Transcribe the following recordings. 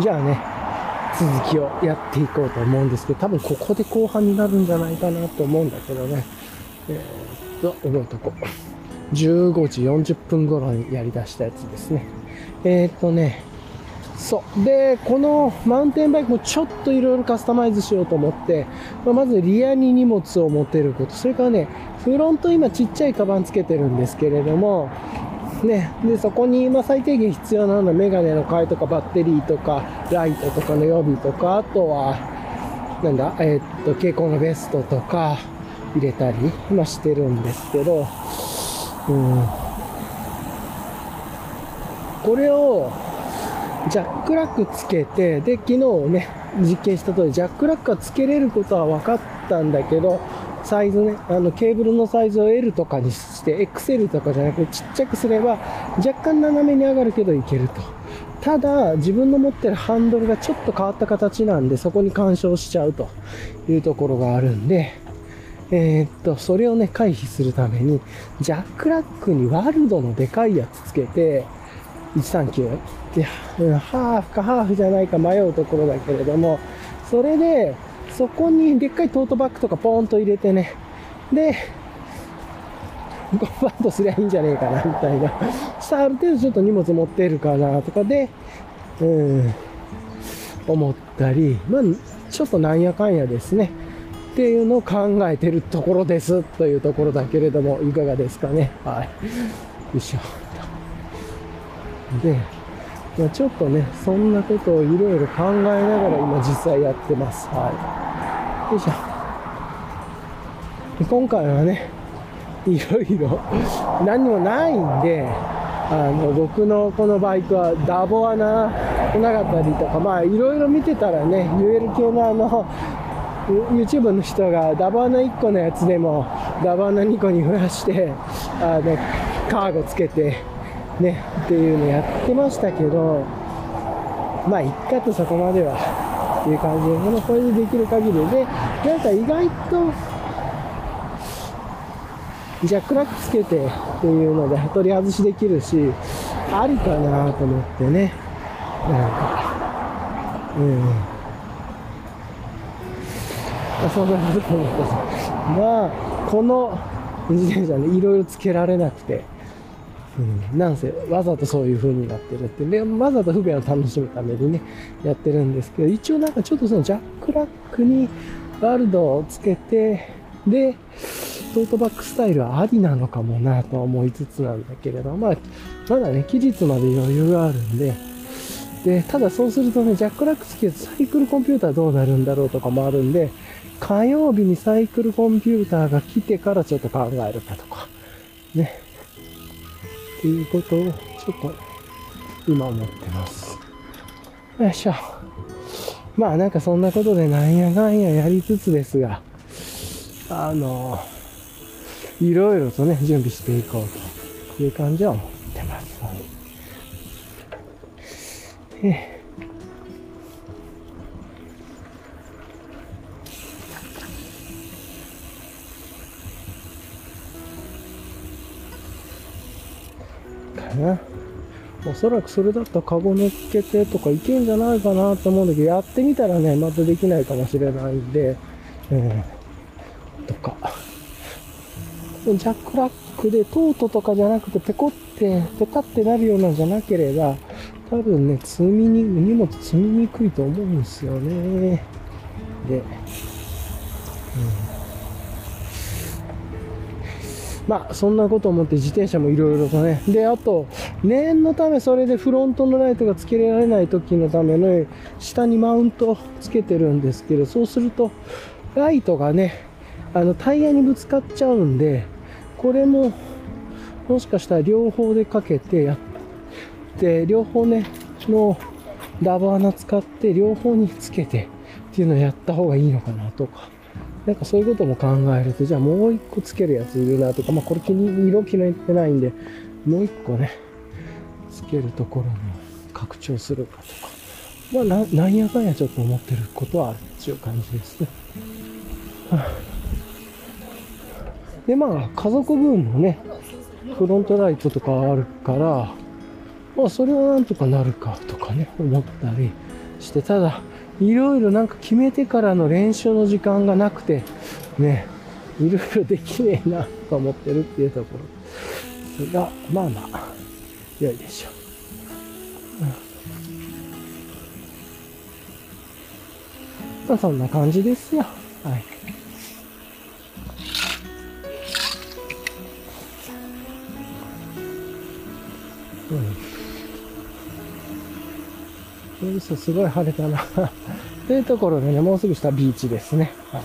じゃあね、続きをやっていこうと思うんですけど、多分ここで後半になるんじゃないかなと思うんだけどね。えー、っと、覚えとこ。15時40分頃にやり出したやつですね。えー、っとね、そう。で、このマウンテンバイクもちょっといろいろカスタマイズしようと思って、まあまずリアに荷物を持てること、それからね、フロント今ちっちゃいカバンつけてるんですけれども、ね、で、そこに、ま、最低限必要なのはメガネの替えとかバッテリーとか、ライトとかの予備とか、あとは、なんだ、えーっと、蛍光のベストとか入れたり、今してるんですけど、うん。これを、ジャックラックつけて、で、昨日ね、実験した通り、ジャックラックはつけれることは分かったんだけど、サイズね、あの、ケーブルのサイズを L とかにして、XL とかじゃなくてちっちゃくすれば、若干斜めに上がるけどいけると。ただ、自分の持ってるハンドルがちょっと変わった形なんで、そこに干渉しちゃうというところがあるんで、えーっと、それをね、回避するために、ジャックラックにワールドのでかいやつつけて、139いや、ハーフかハーフじゃないか迷うところだけれども、それで、そこにでっかいトートバッグとかポーンと入れてね、で、ゴムバンドすりゃいいんじゃねえかな、みたいな。さあ、ある程度ちょっと荷物持ってるかな、とかで、うん、思ったり、まあ、ちょっとなんやかんやですね。っていうのを考えてるところです、というところだけれども、いかがですかね。はい。よいしょ。で、まあ、ちょっとね、そんなことをいろいろ考えながら今実際やってます。はい。よいしょ。で今回はね、いろいろ何もないんで、あの、僕のこのバイクはダボ穴なかったりとか、まあいろいろ見てたらね、UL 系のあの、YouTube の人がダボ穴1個のやつでもダボ穴2個に増やして、あの、カーゴつけて、ね、っていうのやってましたけど、まあ、いっかとそこまでは、っていう感じで、まあこれでできる限りで、なんか意外と、ジャックラックつけてっていうので、取り外しできるし、ありかなと思ってね、なんか、うん。まあ、そんなこと思ってさ、まあ、この自転車ね、いろいろつけられなくて、うん、なんせわざとそういう風になってるって。でわざと不便を楽しむためにねやってるんですけど一応なんかちょっとそのジャックラックにワールドをつけてでトートバックスタイルはありなのかもなと思いつつなんだけれどまあまだね期日まで余裕があるんで。でただそうするとねジャックラックつけるとサイクルコンピューターどうなるんだろうとかもあるんで火曜日にサイクルコンピューターが来てからちょっと考えるかとか。ね。っていうことをちょっと今思ってます。よいしょ。まあなんかそんなことでなんやかんややりつつですが、あの、いろいろとね、準備していこうという感じは思ってます。はいえそらくそれだったらカゴ乗っけてとかいけんじゃないかなと思うんだけど、やってみたらね、またできないかもしれないんで、うん、とか。ジャックラックでトートとかじゃなくてペコって、ペタってなるようなんじゃなければ、多分ね、積みに、荷物積みにくいと思うんですよね。で、うんまあ、そんなこと思って自転車もいろいろとね。で、あと、念のためそれでフロントのライトがつけられない時のための下にマウントつけてるんですけど、そうすると、ライトがね、あの、タイヤにぶつかっちゃうんで、これも、もしかしたら両方でかけてやって、両方ね、のダバーナ使って両方につけてっていうのをやった方がいいのかなとか。なんかそういうことも考えると、じゃあもう一個つけるやついるなとか、まあこれ気に、色気に入ってないんで、もう一個ね、つけるところに拡張するかとか。まあな、んやかんやちょっと思ってることはあるっていう感じですね。で、まあ家族分のね、フロントライトとかあるから、まあ、それはなんとかなるかとかね、思ったりして、ただ、いろいろなんか決めてからの練習の時間がなくて、ね、いろいろできねえなと思ってるっていうところが、まあまあ、良いでしょう。まあそんな感じですよ。はい。うん。よいしょ、すごい晴れたな。というところでね、もうすぐ下ビーチですね。はい。っ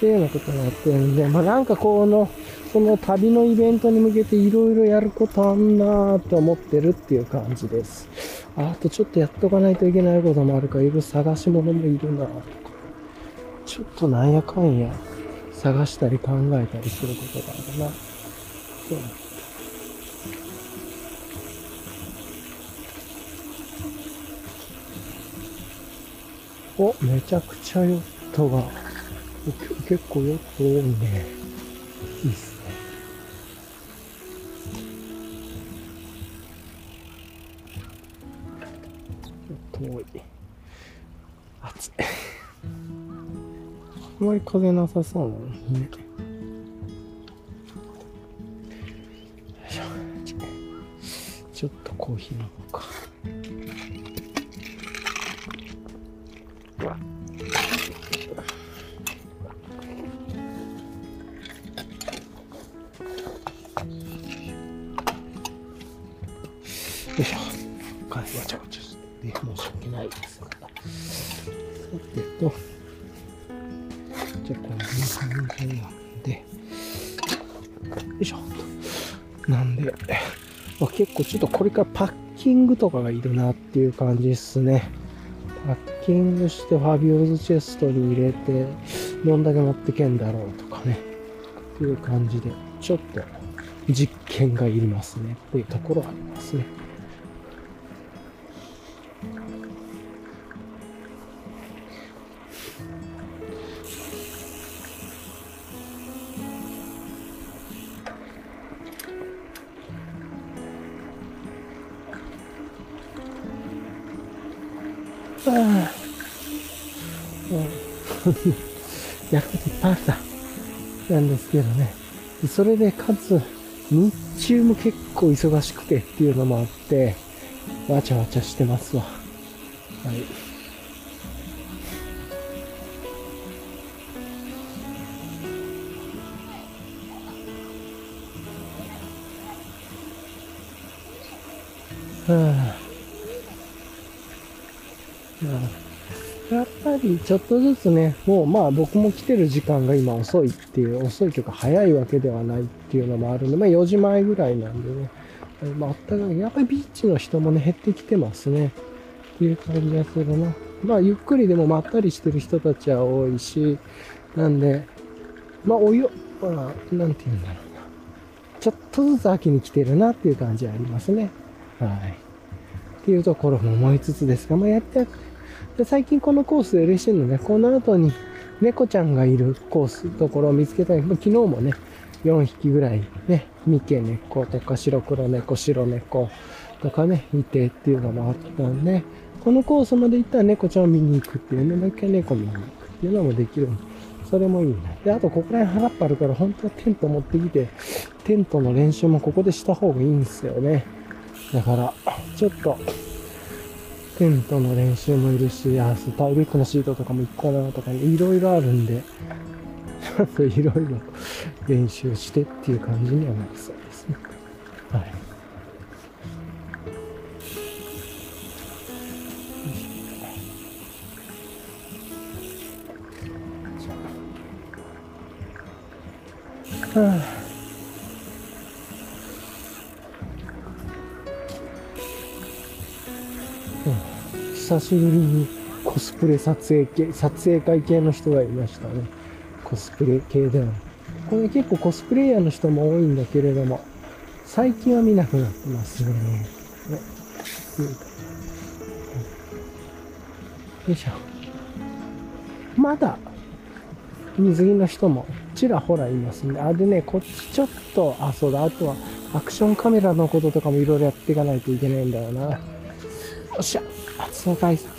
ていうようなことになってるんで、まあなんかこの、この旅のイベントに向けていろいろやることあんなーって思ってるっていう感じです。あとちょっとやっとかないといけないこともあるから、いろいろ探し物もいるなとか。ちょっとなんやかんや探したり考えたりすることがあるな。そうお、めちゃくちゃヨットが、結構ヨット多いね。いいっすまり風なさそうなの。にちょっとコーヒー飲もうか。グとかがいるなっていう感じですね。パッキングしてファビオーズチェストに入れて、どんだけ持ってけんだろうとかね。っていう感じで、ちょっと実験がいりますねっていうところありますね。やることいっぱいあった。なんですけどね。それで、かつ、日中も結構忙しくてっていうのもあって、わちゃわちゃしてますわ。はい。ちょっとずつね、もうまあ僕も来てる時間が今遅いっていう、遅いというか早いわけではないっていうのもあるんで、まあ4時前ぐらいなんでね、まああったかい。やっぱりビーチの人もね、減ってきてますね。っていう感じがするな。まあゆっくりでもまったりしてる人たちは多いし、なんで、まあおよ、まあ、なんて言うんだろうな。ちょっとずつ秋に来てるなっていう感じはありますね。はい。っていうところも思いつつですが、まあやってやって、で最近このコースで嬉しいのね、この後に猫ちゃんがいるコース、ところを見つけたい。昨日もね、4匹ぐらいね、三毛猫とか白黒猫、白猫とかね、いてっていうのもあったんで、このコースまで行ったら猫ちゃんを見に行くっていうね、もう一回猫見に行くっていうのもできるそれもいいな。で、あとここら辺腹っぱあるから、本当はテント持ってきて、テントの練習もここでした方がいいんですよね。だから、ちょっと、テントの練習もいるし、あ、スタイルックのシートとかも一個なとか、いろいろあるんで、ちょっといろいろ練習してっていう感じにはなりそうですね。はい。はあ久しぶりにコスプレ撮影系、撮影会系の人がいましたね。コスプレ系では。これ結構コスプレイヤーの人も多いんだけれども、最近は見なくなってますね。ねよいしょ。まだ、水着の人もちらほらいますね。あ、でね、こっちちょっと、あ、そうだ、あとは、アクションカメラのこととかもいろいろやっていかないといけないんだよな。よっしゃ、暑さ対策。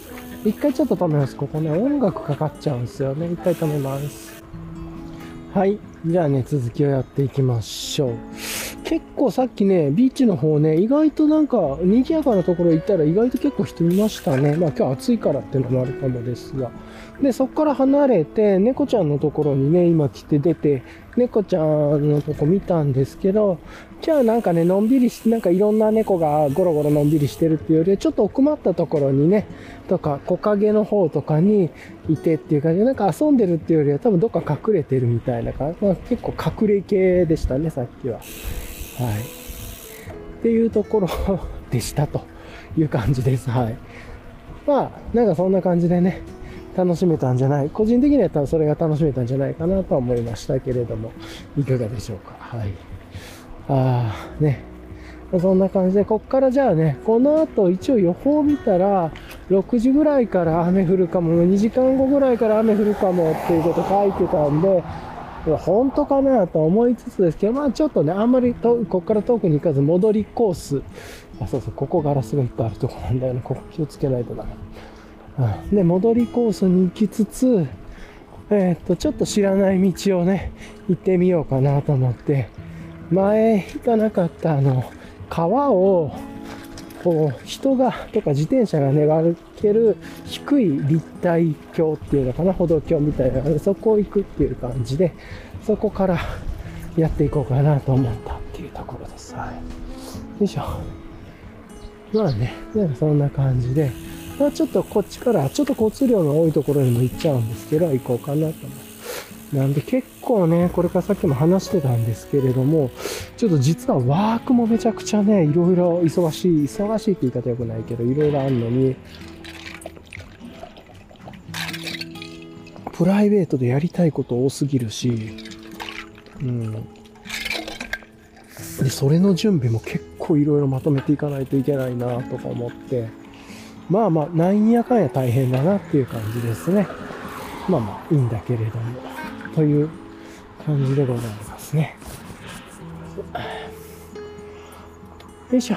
一回ちょっと止めます。ここね、音楽かかっちゃうんですよね。一回止めます。はい。じゃあね、続きをやっていきましょう。結構さっきね、ビーチの方ね、意外となんか、賑やかなところ行ったら意外と結構人いましたね。まあ今日暑いからっていうのもあるかもですが。で、そこから離れて、猫ちゃんのところにね、今来て出て、猫ちゃんのとこ見たんですけど、じゃあなんかね、のんびりし、なんかいろんな猫がゴロゴロのんびりしてるっていうよりは、ちょっと奥まったところにね、とか、木陰の方とかにいてっていう感じで、なんか遊んでるっていうよりは多分どっか隠れてるみたいな感じ、まあ、結構隠れ系でしたね、さっきは。はい。っていうところでしたという感じです。はい。まあ、なんかそんな感じでね、楽しめたんじゃない、個人的には多分それが楽しめたんじゃないかなとは思いましたけれども、いかがでしょうか。はい。ああ、ね。そんな感じで、こっからじゃあね、この後一応予報見たら、6時ぐらいから雨降るかも、2時間後ぐらいから雨降るかもっていうこと書いてたんで、本当かなと思いつつですけど、まあちょっとね、あんまりこっから遠くに行かず戻りコース。あ、そうそう、ここガラスがいっぱいあるとこなんだよね。ここ気をつけないとな。で、戻りコースに行きつつ、えー、っと、ちょっと知らない道をね、行ってみようかなと思って、前行かなかったあの、川を、こう、人が、とか自転車がね、歩ける低い立体橋っていうのかな、歩道橋みたいなの、そこを行くっていう感じで、そこからやっていこうかなと思ったっていうところです。はい。よいしょ。まあね、そんな感じで、まあ、ちょっとこっちから、ちょっと交通量の多いところにも行っちゃうんですけど、行こうかなと思います。なんで結構ね、これからさっきも話してたんですけれども、ちょっと実はワークもめちゃくちゃね、いろいろ忙しい、忙しいって言い方良くないけど、いろいろあるのに、プライベートでやりたいこと多すぎるし、うん。で、それの準備も結構いろいろまとめていかないといけないなとか思って、まあまあ、なんやかんや大変だなっていう感じですね。まあまあ、いいんだけれども、という感じでございますね。よいしょ。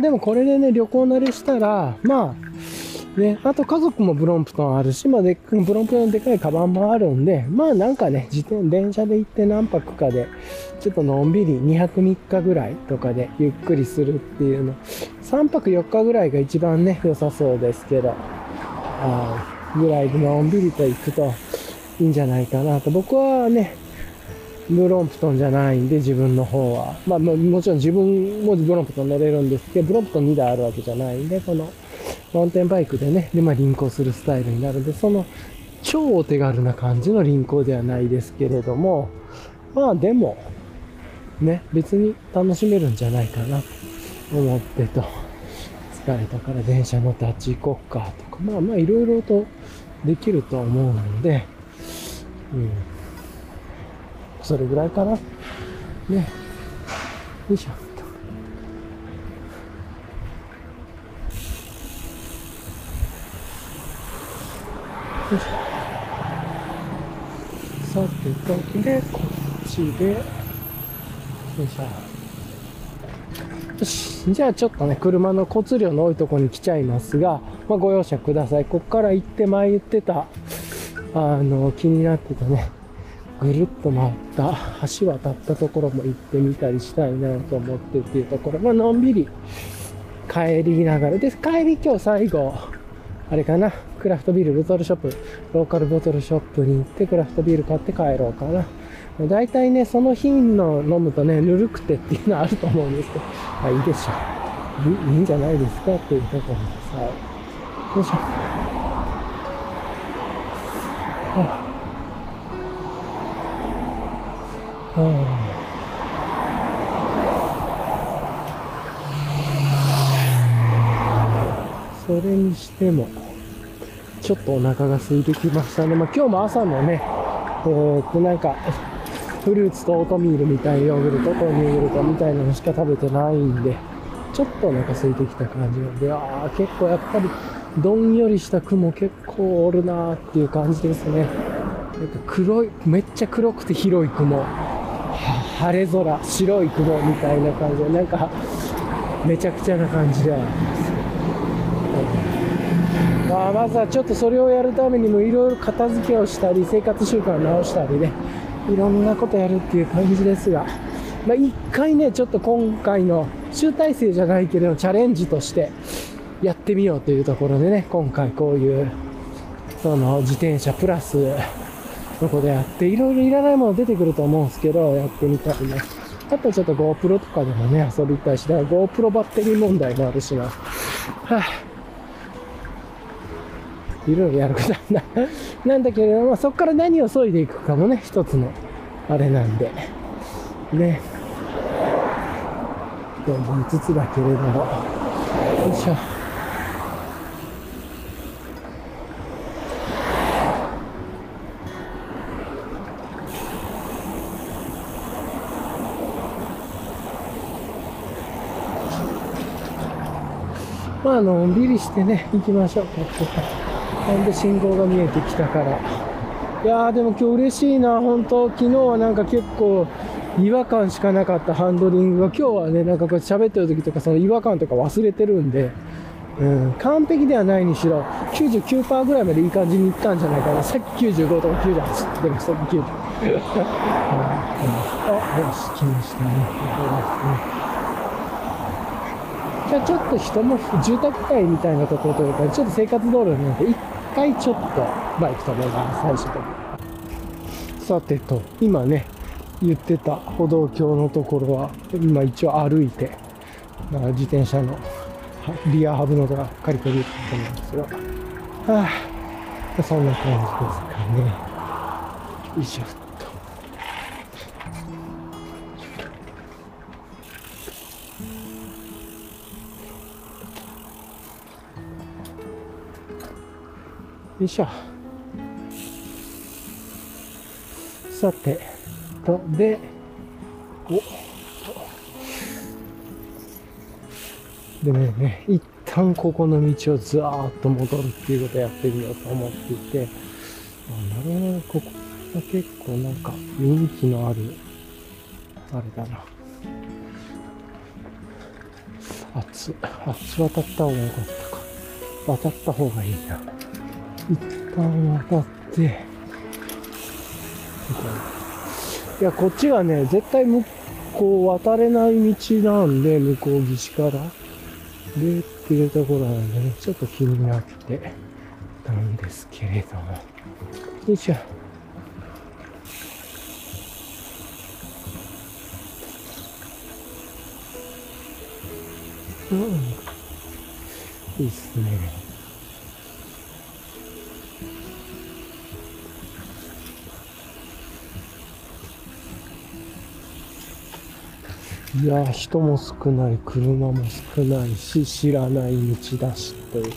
でもこれでね、旅行慣れしたら、まあ、ね、あと家族もブロンプトンあるし、まあで、ブロンプトンでかいカバンもあるんで、まあなんかね、自転、電車で行って何泊かで、ちょっとのんびり2泊3日ぐらいとかでゆっくりするっていうの、3泊4日ぐらいが一番ね、良さそうですけど、あぐらいでのんびりと行くといいんじゃないかなと。僕はね、ブロンプトンじゃないんで、自分の方は。まあ、もちろん自分もブロンプトン乗れるんですけど、ブロンプトン2台あるわけじゃないんで、この、マウンテンバイクでね、で、まあ、輪行するスタイルになるんで、その、超お手軽な感じの輪行ではないですけれども、まあ、でも、ね、別に楽しめるんじゃないかな、と思ってと。疲れたから電車乗ってあっち行こっか、とか、まあまあ、いろいろとできると思うので、うん。それぐらいかな。ね。よいしょ。よいしょ。さてとで、こっちで、よいしょ。よし。じゃあちょっとね、車の交通量の多いとこに来ちゃいますが、まあ、ご容赦ください。こっから行って前言ってた、あの、気になってたね、ぐるっと回った橋渡ったところも行ってみたりしたいなと思ってっていうところ、まあのんびり帰りながら、で、帰り今日最後、あれかな、クラフトビールボトルショップ、ローカルボトルショップに行ってクラフトビール買って帰ろうかな。大体ね、その日の飲むとね、ぬるくてっていうのはあると思うんですけど、まあいいでしょう。いいんじゃないですかっていうところです。はい。よいしょ。はあそれにしても、ちょっとお腹が空いてきましたね。まあ、今日も朝のね、えー、っと、なん。か、フルーツとオートミールみたいなヨーグルトとニューグルトみたいなのしか食べてないん。で、ちょっとお腹空いてきた感じなん。で、ああ、結構やっぱり、どんよりした雲結構おるなーっていう感じですね。なんか黒い、めっちゃ黒くて広い雲。晴れ空、白い雲みたいな感じで、なんか、めちゃくちゃな感じではあります。あ、まずはちょっとそれをやるためにもいろいろ片付けをしたり、生活習慣を直したりね、いろんなことやるっていう感じですが、まあ、一回ね、ちょっと今回の集大成じゃないけど、チャレンジとしてやってみようというところでね、今回こういう、その自転車プラス、そこでやって、いろいろいらないもの出てくると思うんですけど、やってみたいね。あとちょっと GoPro とかでもね、遊びたいし、だから GoPro バッテリー問題もあるしな。はぁ、いろいろやることなんだ。なんだけれども、そこから何を削いでいくかもね、一つの、あれなんで。ね。と思いつつだけれども。よいしょ。まあ、のんびりしてね、行きましょう。こっちなんで信号が見えてきたから。いやー、でも今日嬉しいな、本当昨日はなんか結構違和感しかなかったハンドリングが、今日はね、なんかこう喋ってる時とかその違和感とか忘れてるんで、うん、完璧ではないにしろ、99%ぐらいまでいい感じにいったんじゃないかな。さっき95とか98でもそっ90。あ、よし、来ましたね。じゃあちょっと人も住宅街みたいなところというか、ちょっと生活道路になって、一回ちょっとバイク止めます、最初と。さてと、今ね、言ってた歩道橋のところは、今一応歩いて、だから自転車のリアハブのとか借りてると思うんですが、はあ、そんな感じですかね。よいしょよいしょ。さて、と、で、おでねね、一旦ここの道をずーっと戻るっていうことをやってみようと思っていて、あなるほど、ここが結構なんか人気のある、あれだな。圧、圧渡った方が良かったか。渡った方がいいな。一旦渡って、いや、こっちがね、絶対向こう渡れない道なんで、向こう岸から。で、っていうところなんでね、ちょっと気になってたんですけれども。よいしょ。うん。いいっすね。いや、人も少ない、車も少ないし、知らない道だし、という。どっ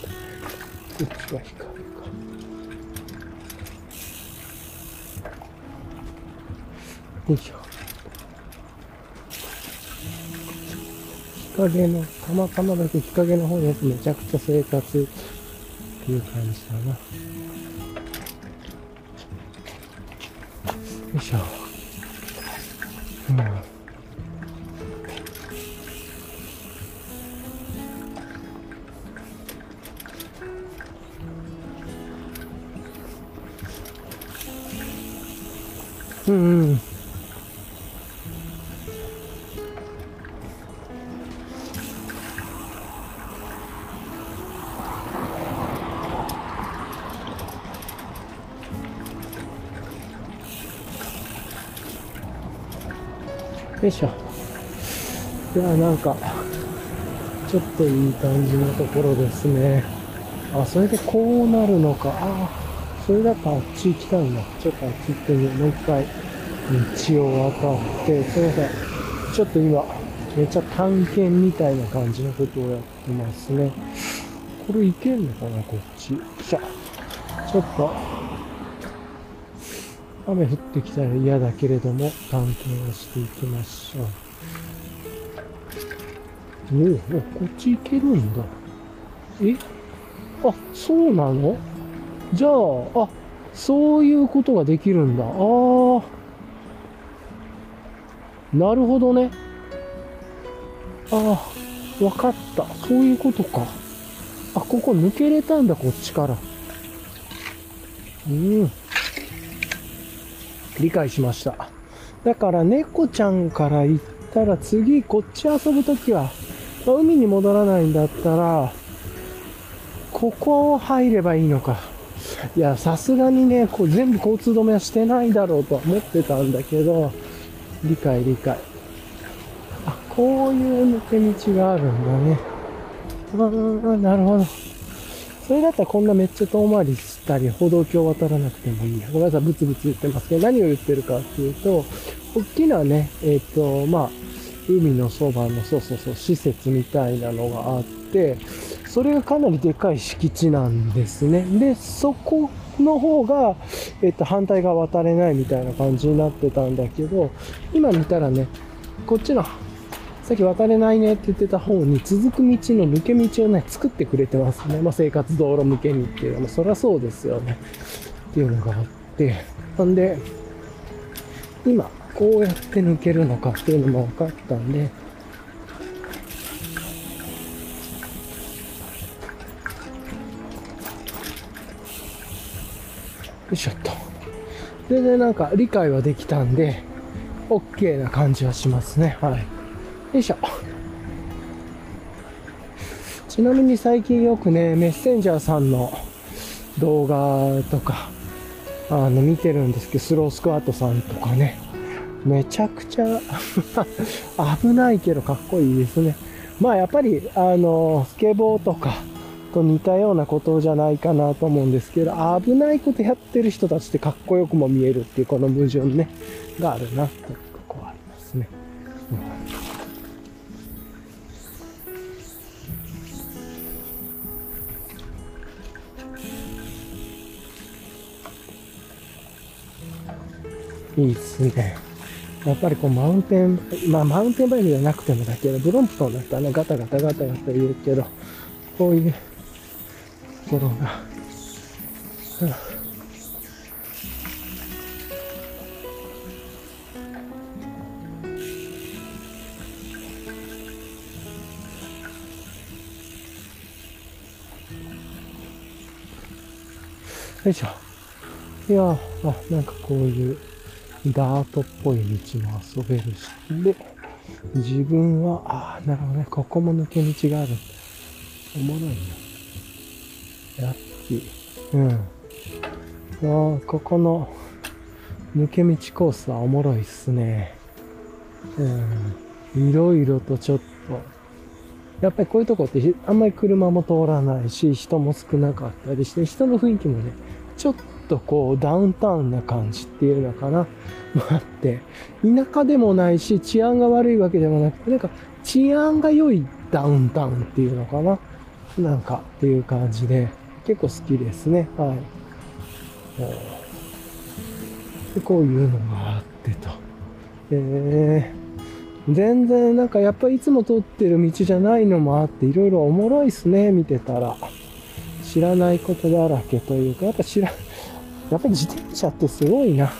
ちが光るか。よいしょ。日陰の、たまたまだけ日陰の方ですめちゃくちゃ生活っていう感じだな。よいしょ。うん。うん。よいしょ。いや、なんか、ちょっといい感じのところですね。あ、それでこうなるのか。あそれだとあっち行きたいな。ちょっとあっち行ってみよう。もう一回、道を渡って、すいません。ちょっと今、めっちゃ探検みたいな感じのことをやってますね。これ行けんのかな、こっち。よいしょ。ちょっと、雨降ってきたら嫌だけれども、探検をしていきましょう。おお、こっち行けるんだ。え？あ、そうなの？じゃあ、あ、そういうことができるんだ。ああ。なるほどね。ああ、わかった。そういうことか。あ、ここ抜けれたんだ、こっちから。うん。理解しました。だから猫ちゃんから行ったら次こっち遊ぶときは、海に戻らないんだったら、ここを入ればいいのか。いや、さすがにね、こう全部交通止めはしてないだろうとは思ってたんだけど、理解理解。あ、こういう抜け道があるんだね。ああ、なるほど。それだったらこんなめっちゃ遠回りしたり、歩道橋渡らなくてもいいや。ごめんなさい、ブツブツ言ってますけど、何を言ってるかっていうと、大きなね、えっ、ー、と、まあ、海のそばの、そうそうそう、施設みたいなのがあって、それがかなりでかい敷地なんですね。で、そこの方が、えっと、反対側渡れないみたいな感じになってたんだけど、今見たらね、こっちの、さっき渡れないねって言ってた方に続く道の抜け道をね、作ってくれてますね。まあ、生活道路向けにっていうのは、そりゃそうですよね。っていうのがあって、なんで、今、こうやって抜けるのかっていうのも分かったんで、よいしょっと。全然なんか理解はできたんで、OK な感じはしますね。はい。よいしょ。ちなみに最近よくね、メッセンジャーさんの動画とか、あの、見てるんですけど、スロースクワットさんとかね、めちゃくちゃ 危ないけどかっこいいですね。まあやっぱり、あの、スケボーとかと似たようなことじゃないかなと思うんですけど、危ないことやってる人たちってかっこよくも見えるっていうこの矛盾ね、があるな、というとこはありますね。うん、いいっすね。やっぱりこうマウンテン、まあマウンテンバイクじゃなくてもだけど、ブロンプトンだったらね、ガタガタガタガタ言うけど、こういうところが、よいしょ。いやあ、なんかこういうダートっぽい道も遊べるし、で、自分は、ああ、なるほどね、ここも抜け道がある。おもろいな。ラッキー。うん。あここの抜け道コースはおもろいっすね。うん。いろいろとちょっと、やっぱりこういうとこってあんまり車も通らないし、人も少なかったりして、人の雰囲気もね、ちょっとこうダウンタウンな感じっていうのかな。もあって、田舎でもないし、治安が悪いわけでもなくて、なんか治安が良いダウンタウンっていうのかな。なんかっていう感じで、結構好きですね。はい。でこういうのがあってと。えー、全然なんかやっぱりいつも通ってる道じゃないのもあって、いろいろおもろいっすね、見てたら。知らないことだらけというか、やっぱ知ら、やっぱり自転車ってすごいな。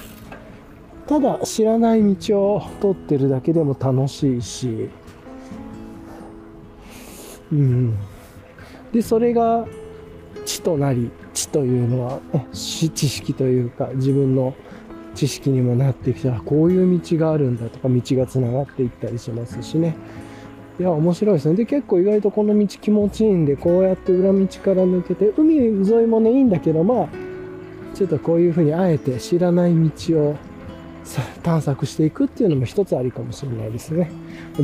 ただ知らない道を通ってるだけでも楽しいし、うん。で、それがとなり、知というのは、ね知識というか自分の知識にもなってきた、こういう道があるんだとか、道が繋がっていったりしますしね。いや、面白いですね。で、結構意外とこの道気持ちいいんで、こうやって裏道から抜けて、海沿いもね、いいんだけど、まあ、ちょっとこういうふうにあえて知らない道を探索していくっていうのも一つありかもしれないですね。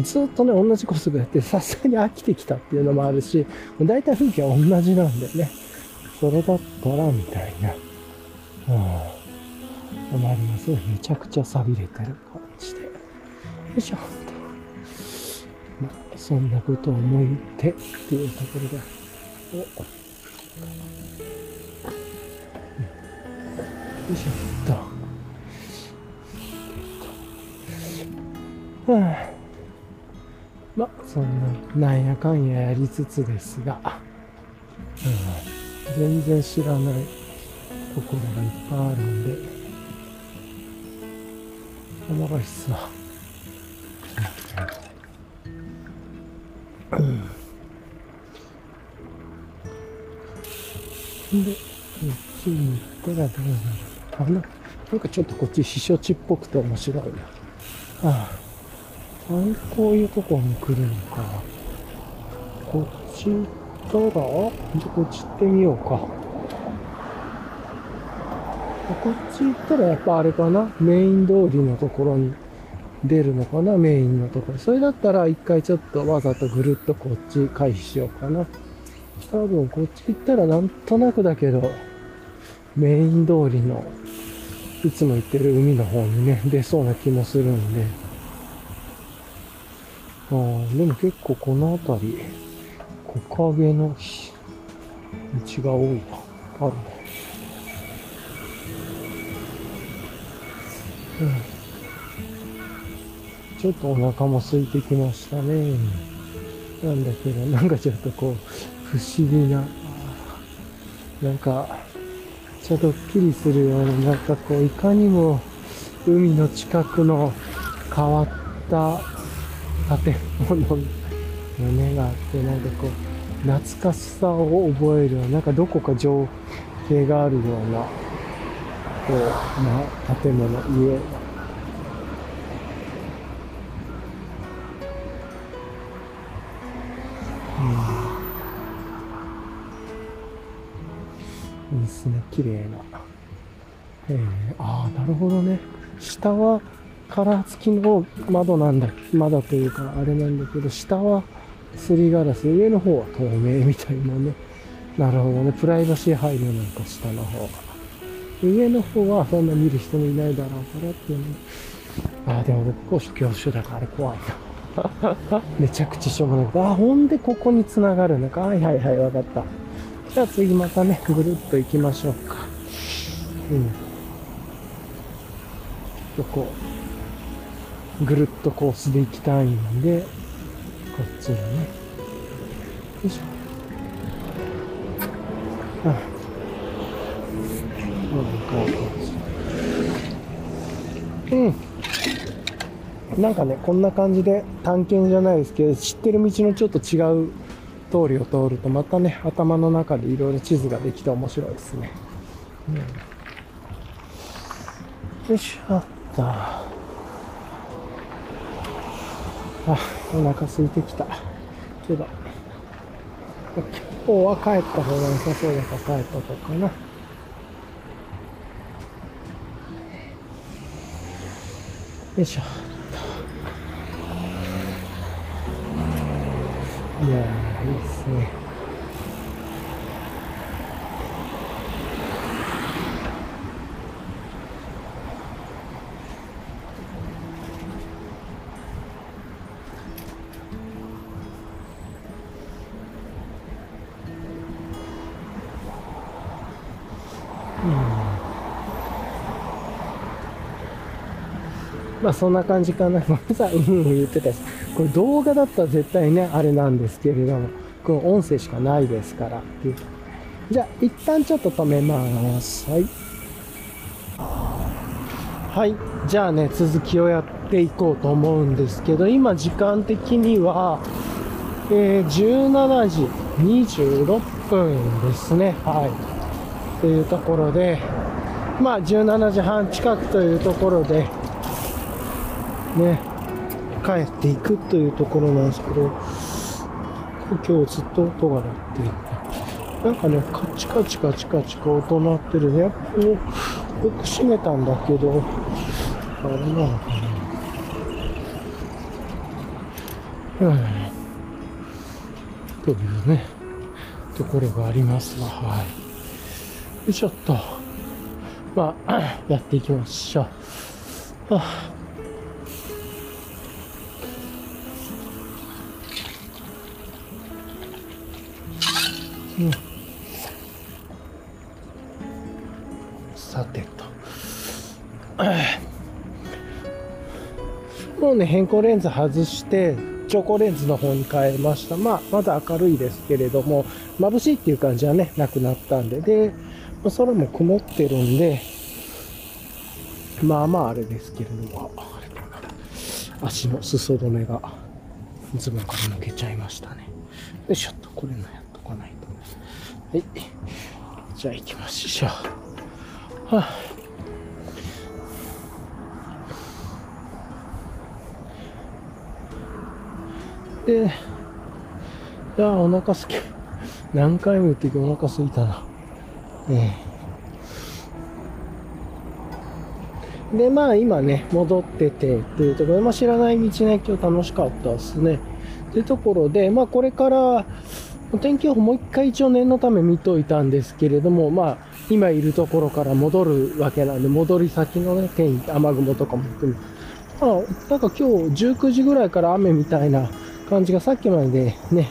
ずっとね、同じコースをやって、さすがに飽きてきたっていうのもあるし、大体風景は同じなんでね、それだったら、みたいな、うん、もあります。めちゃくちゃ錆びれてる感じで。よいしょ。まあ、そんなことを思いてっていうところで、お。よいしょ。っと。はあ、まあ、そんな、なんやかんややりつつですが、うん、全然知らないところがいっぱいあるんで、おもろいっすわ。で、こっちに行ったらどうなるあななんかちょっとこっち避暑地っぽくて面白いな。ああ。あこういうとこに来るのか。こっち行ったら、じゃこっち行ってみようか。こっち行ったらやっぱあれかな？メイン通りのところに出るのかな？メインのところ。それだったら一回ちょっとわざとぐるっとこっち回避しようかな。多分こっち行ったらなんとなくだけど、メイン通りのいつも行ってる海の方にね、出そうな気もするんで。ああ、でも結構この辺り、木陰の道が多いな。あるね。うん。ちょっとお腹も空いてきましたね。なんだけど、なんかちょっとこう、不思議な、なんか、ちょっとドッキリするような、なんかこう、いかにも海の近くの変わった建物の目があって、なんかこう、懐かしさを覚えるなんかどこか情景があるような、こう、まあ、建物、家、いいですね、綺麗な。えー、ああ、なるほどね。下はカラー付きの窓なんだ、窓というかあれなんだけど、下はすりガラス、上の方は透明みたいなね。なるほどね。プライバシー配慮なんか下の方が。上の方はそんな見る人もいないだろうからっていうね。ああ、でも僕高所恐怖症だからあれ怖いな。めちゃくちゃしょうがない。ああ、ほんでここに繋がるのか。はいはいはい、わかった。じゃあ次またね、ぐるっと行きましょうか。うん。ここ。ぐるっとコースで行きたいんで、こっちにね。よいしょ。ああ。うん。なんかね、こんな感じで探検じゃないですけど、知ってる道のちょっと違う通りを通ると、またね、頭の中でいろいろ地図ができて面白いですね。うん、よいしょあっと。あ、お腹空いてきた。けど、今日は帰った方が良さそうだから帰ったとかな。よいしょ。いやー、いいっすね。まあそんな感じかな。ごめん。うん言ってたし。これ動画だったら絶対ね、あれなんですけれども、この音声しかないですから。じゃあ、一旦ちょっと止めます。はい。はい。じゃあね、続きをやっていこうと思うんですけど、今時間的には、えー、17時26分ですね。はい。というところで、まあ17時半近くというところで、ね、帰っていくというところなんですけど、今日ずっと音が鳴っていて、なんかね、カチカチカチカチか音鳴ってるね。やっぱり、よく閉めたんだけど、あれなのかな。うん。というね、ところがありますが、はい。ちょっと、まあ、やっていきましょう。はあうん、さてと。もうね、変更レンズ外して、チョコレンズの方に変えました。まあ、まだ明るいですけれども、眩しいっていう感じはね、なくなったんで。で、空も曇ってるんで、まあまああれですけれども、足の裾止めがズボンから抜けちゃいましたね。よいしょっと、これのやっとかないと。はい。じゃあ行きましょう。はあで、いや、お腹すき。何回も言ってお腹すいたな。ええ。で、まあ今ね、戻っててっていうところで、まあ知らない道ね、今日楽しかったですね。っていうところで、まあこれから、天気予報もう一回一応念のため見といたんですけれども、まあ今いるところから戻るわけなんで、戻り先のね、天気、雨雲とかも含め、まあ、なんか今日19時ぐらいから雨みたいな感じがさっきまでね、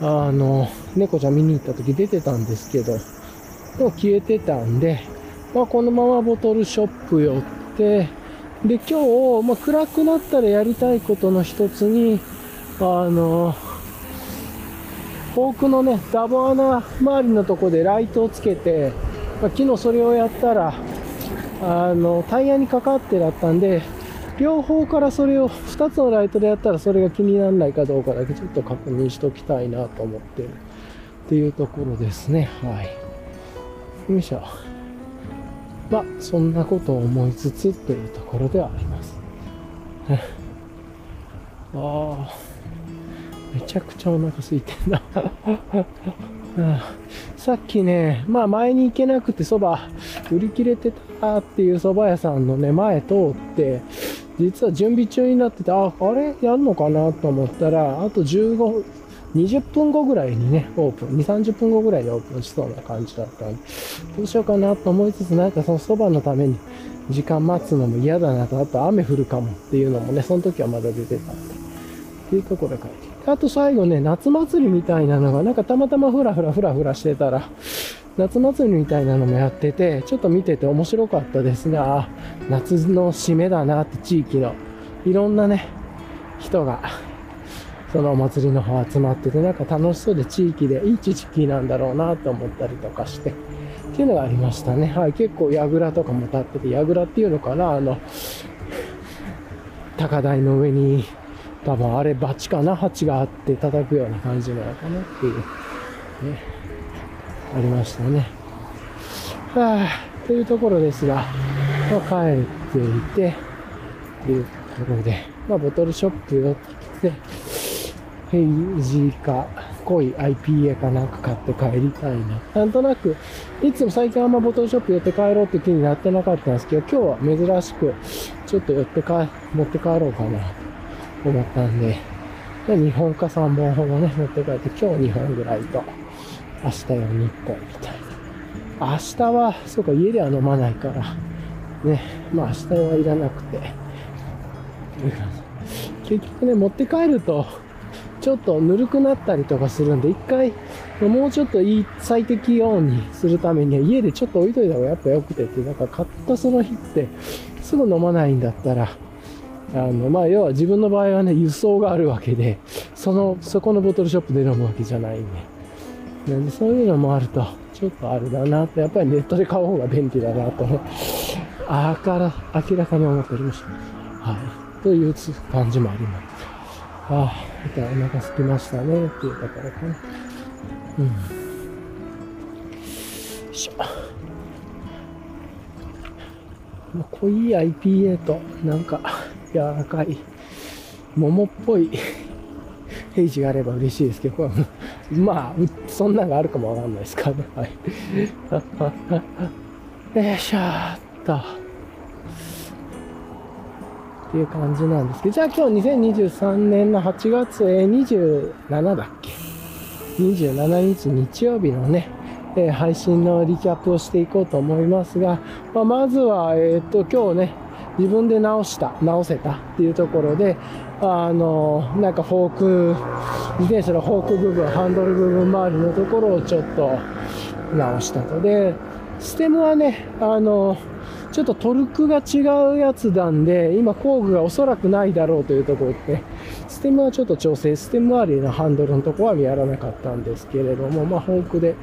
あの、猫ちゃん見に行った時出てたんですけど、もう消えてたんで、まあ、このままボトルショップ寄って、で、今日、まあ、暗くなったらやりたいことの一つに、あの、フォークのね、ダボ穴周りのとこでライトをつけて、まあ、昨日それをやったら、あの、タイヤにかかってだったんで、両方からそれを2つのライトでやったらそれが気にならないかどうかだけちょっと確認しておきたいなと思ってるっていうところですね。はい。よいしょ。まあ、そんなことを思いつつというところではあります。ああ、めちゃくちゃお腹空いてんな。さっきね、まあ前に行けなくてそば売り切れてたっていう蕎麦屋さんのね、前通って、実は準備中になってて、あ、あれ？やるのかなと思ったら、あと15、20分後ぐらいにね、オープン、2、30分後ぐらいにオープンしそうな感じだったんで、どうしようかなと思いつつ、なんかそのそばのために時間待つのも嫌だなと、あと雨降るかもっていうのもね、その時はまだ出てたんで、っていうところで帰ってきて。あと最後ね、夏祭りみたいなのが、なんかたまたまふらふらふらふらしてたら、夏祭りみたいなのもやってて、ちょっと見てて面白かったですが、夏の締めだなって地域のいろんなね、人が、そのお祭りの方集まってて、なんか楽しそうで地域で、いい地域なんだろうなと思ったりとかして、っていうのがありましたね。はい、結構櫓とかも立ってて、櫓っていうのかな、あの、高台の上に、多分あれバチかな、鉢があって叩くような感じなのかなっていう、ね。ありましたね。はあ、というところですが、まあ、帰っていて、というところで、まあ、ボトルショップ寄って、ヘイジーか、濃い IPA かなんか買って帰りたいな。なんとなく、いつも最近あんまボトルショップ寄って帰ろうって気になってなかったんですけど、今日は珍しく、ちょっと寄って帰、持って帰ろうかなと思ったんで、で2本か3本ほどね、持って帰って、今日2本ぐらいと。明日よ日本みたいな。明日は、そうか、家では飲まないから、ね、まあ明日はいらなくて。結局ね、持って帰ると、ちょっとぬるくなったりとかするんで、一回、もうちょっといい、最適温にするためには、家でちょっと置いといた方がやっぱ良くてって、だか買ったその日って、すぐ飲まないんだったら、あの、まあ、要は自分の場合はね、輸送があるわけで、その、そこのボトルショップで飲むわけじゃないんで。なんでそういうのもあると、ちょっとあれだなって、やっぱりネットで買う方が便利だなと、あから明らかに思っておりました。はい。という感じもあります。ああ、またお腹空きましたねっていうところかな。うん。よいしょ。濃い IPA と、なんか、柔らかい、桃っぽいページがあれば嬉しいですけど、まあ、そんなのがあるかもわかんないですからね。はい。よいしょーっと。っていう感じなんですけど、じゃあ今日2023年の8月、27だっけ ?27 日日曜日のね、え、配信のリキャップをしていこうと思いますが、まあ、まずは、えっ、と、今日ね、自分で直した、直せたっていうところで、あの、なんかフォーク、自転車のフォーク部分、ハンドル部分周りのところをちょっと直したと。で、ステムはね、あの、ちょっとトルクが違うやつなんで、今工具がおそらくないだろうというところで、ステムはちょっと調整、ステム周りのハンドルのところはやらなかったんですけれども、まあ、フォークで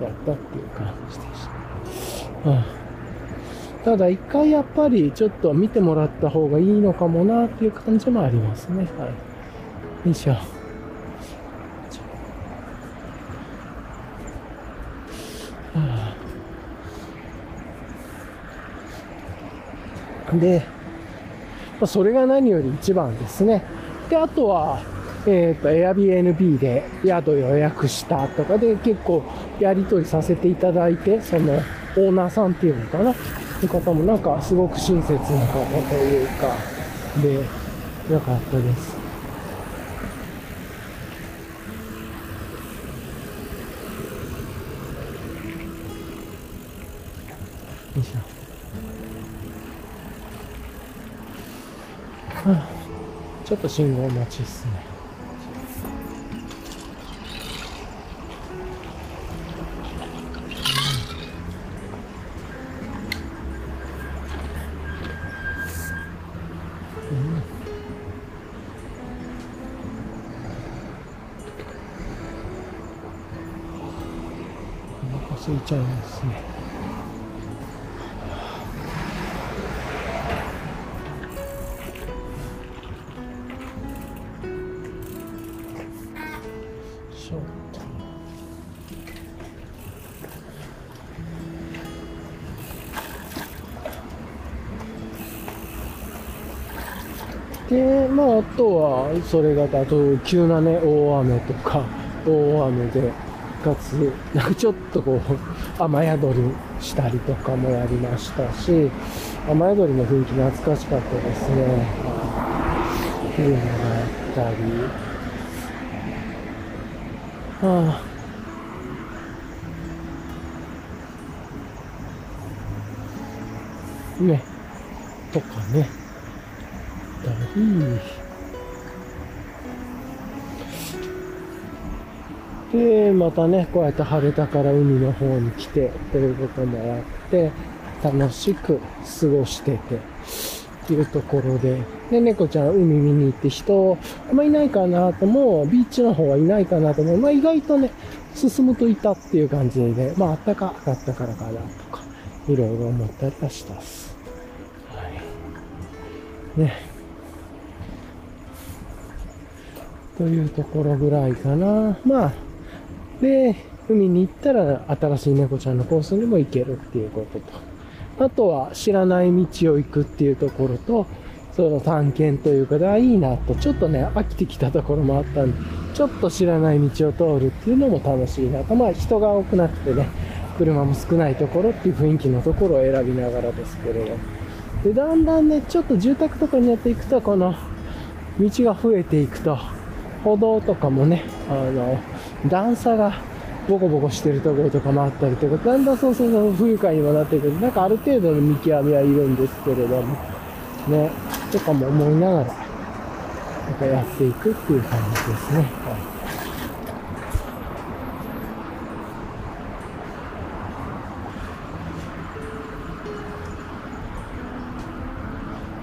やったっていう感じでした。うんただ一回やっぱりちょっと見てもらった方がいいのかもなっていう感じもありますね。はい。よいしょ。で、それが何より一番ですね。で、あとは、えっ、ー、と、Airbnb で宿予約したとかで結構やり取りさせていただいて、そのオーナーさんっていうのかなって方もなんかすごく親切な方というか、で、よかったです。よいしょ。ちょっと信号待ちっすね。お腹空いちゃいますね。で、まあ、あとは、それが、あと、急なね、大雨とか、大雨で、かつ、なんかちょっとこう、雨宿りしたりとかもやりましたし、雨宿りの雰囲気懐かしかったですね。っていうのがあったり、はあ、ね、とかね。ったりまたねこうやって晴れたから海の方に来てということもあって楽しく過ごしててっていうところでで猫ちゃん海見に行って人あんまいないかなともビーチの方はいないかなと思う。まあ意外とね進むといたっていう感じでまああったかかったからかなとかいろいろ思ったりはした。っすはい。ね。というところぐらいかな。まあ、で、海に行ったら新しい猫ちゃんのコースにも行けるっていうことと、あとは知らない道を行くっていうところと、その探検というか、あいいなと、ちょっとね、飽きてきたところもあったんで、ちょっと知らない道を通るっていうのも楽しいなと。まあ人が多くなくてね、車も少ないところっていう雰囲気のところを選びながらですけれど。で、だんだんね、ちょっと住宅とかにやっていくと、この道が増えていくと、歩道とかもね、あの、段差がボコボコしてるところとかもあったりとか、だんだんそうそうそう不愉快にもなってくる。なんかある程度の見極めはいるんですけれども、ね、とかも思いながら、なんかやっていくっていう感じですね。はい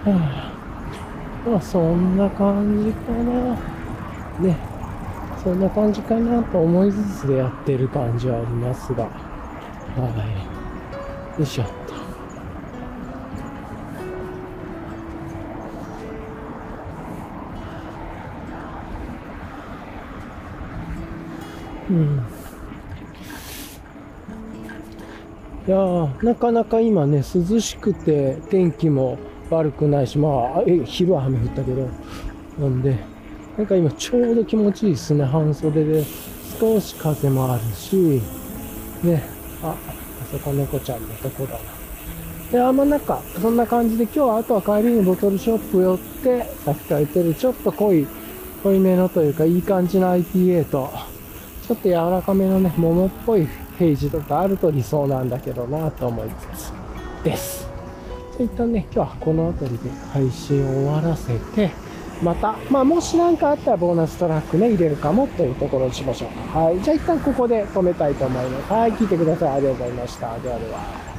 はあ、まあそんな感じかな。ね、そんな感じかなと思いつつでやってる感じはありますが、はい。よいしょっと。うん。いやなかなか今ね、涼しくて天気も悪くないし、まあ、え昼は雨降ったけど、なんで、なんか今ちょうど気持ちいいですね、半袖で。少し風もあるし、ね、あ、あそこ猫ちゃんのとこだな。で、あんまなんか、そんな感じで今日はあとは帰りにボトルショップ寄って、さっきから言ってるちょっと濃い、濃いめのというかいい感じの IPA と、ちょっと柔らかめのね、桃っぽいページとかあると理想なんだけどなと思いつつです。一旦ね、今日はこの辺りで配信を終わらせて、また、まあ、もし何かあったらボーナストラックね、入れるかもというところにしましょう。はい。じゃあ一旦ここで止めたいと思います。はい。聞いてください。ありがとうございました。ではでは。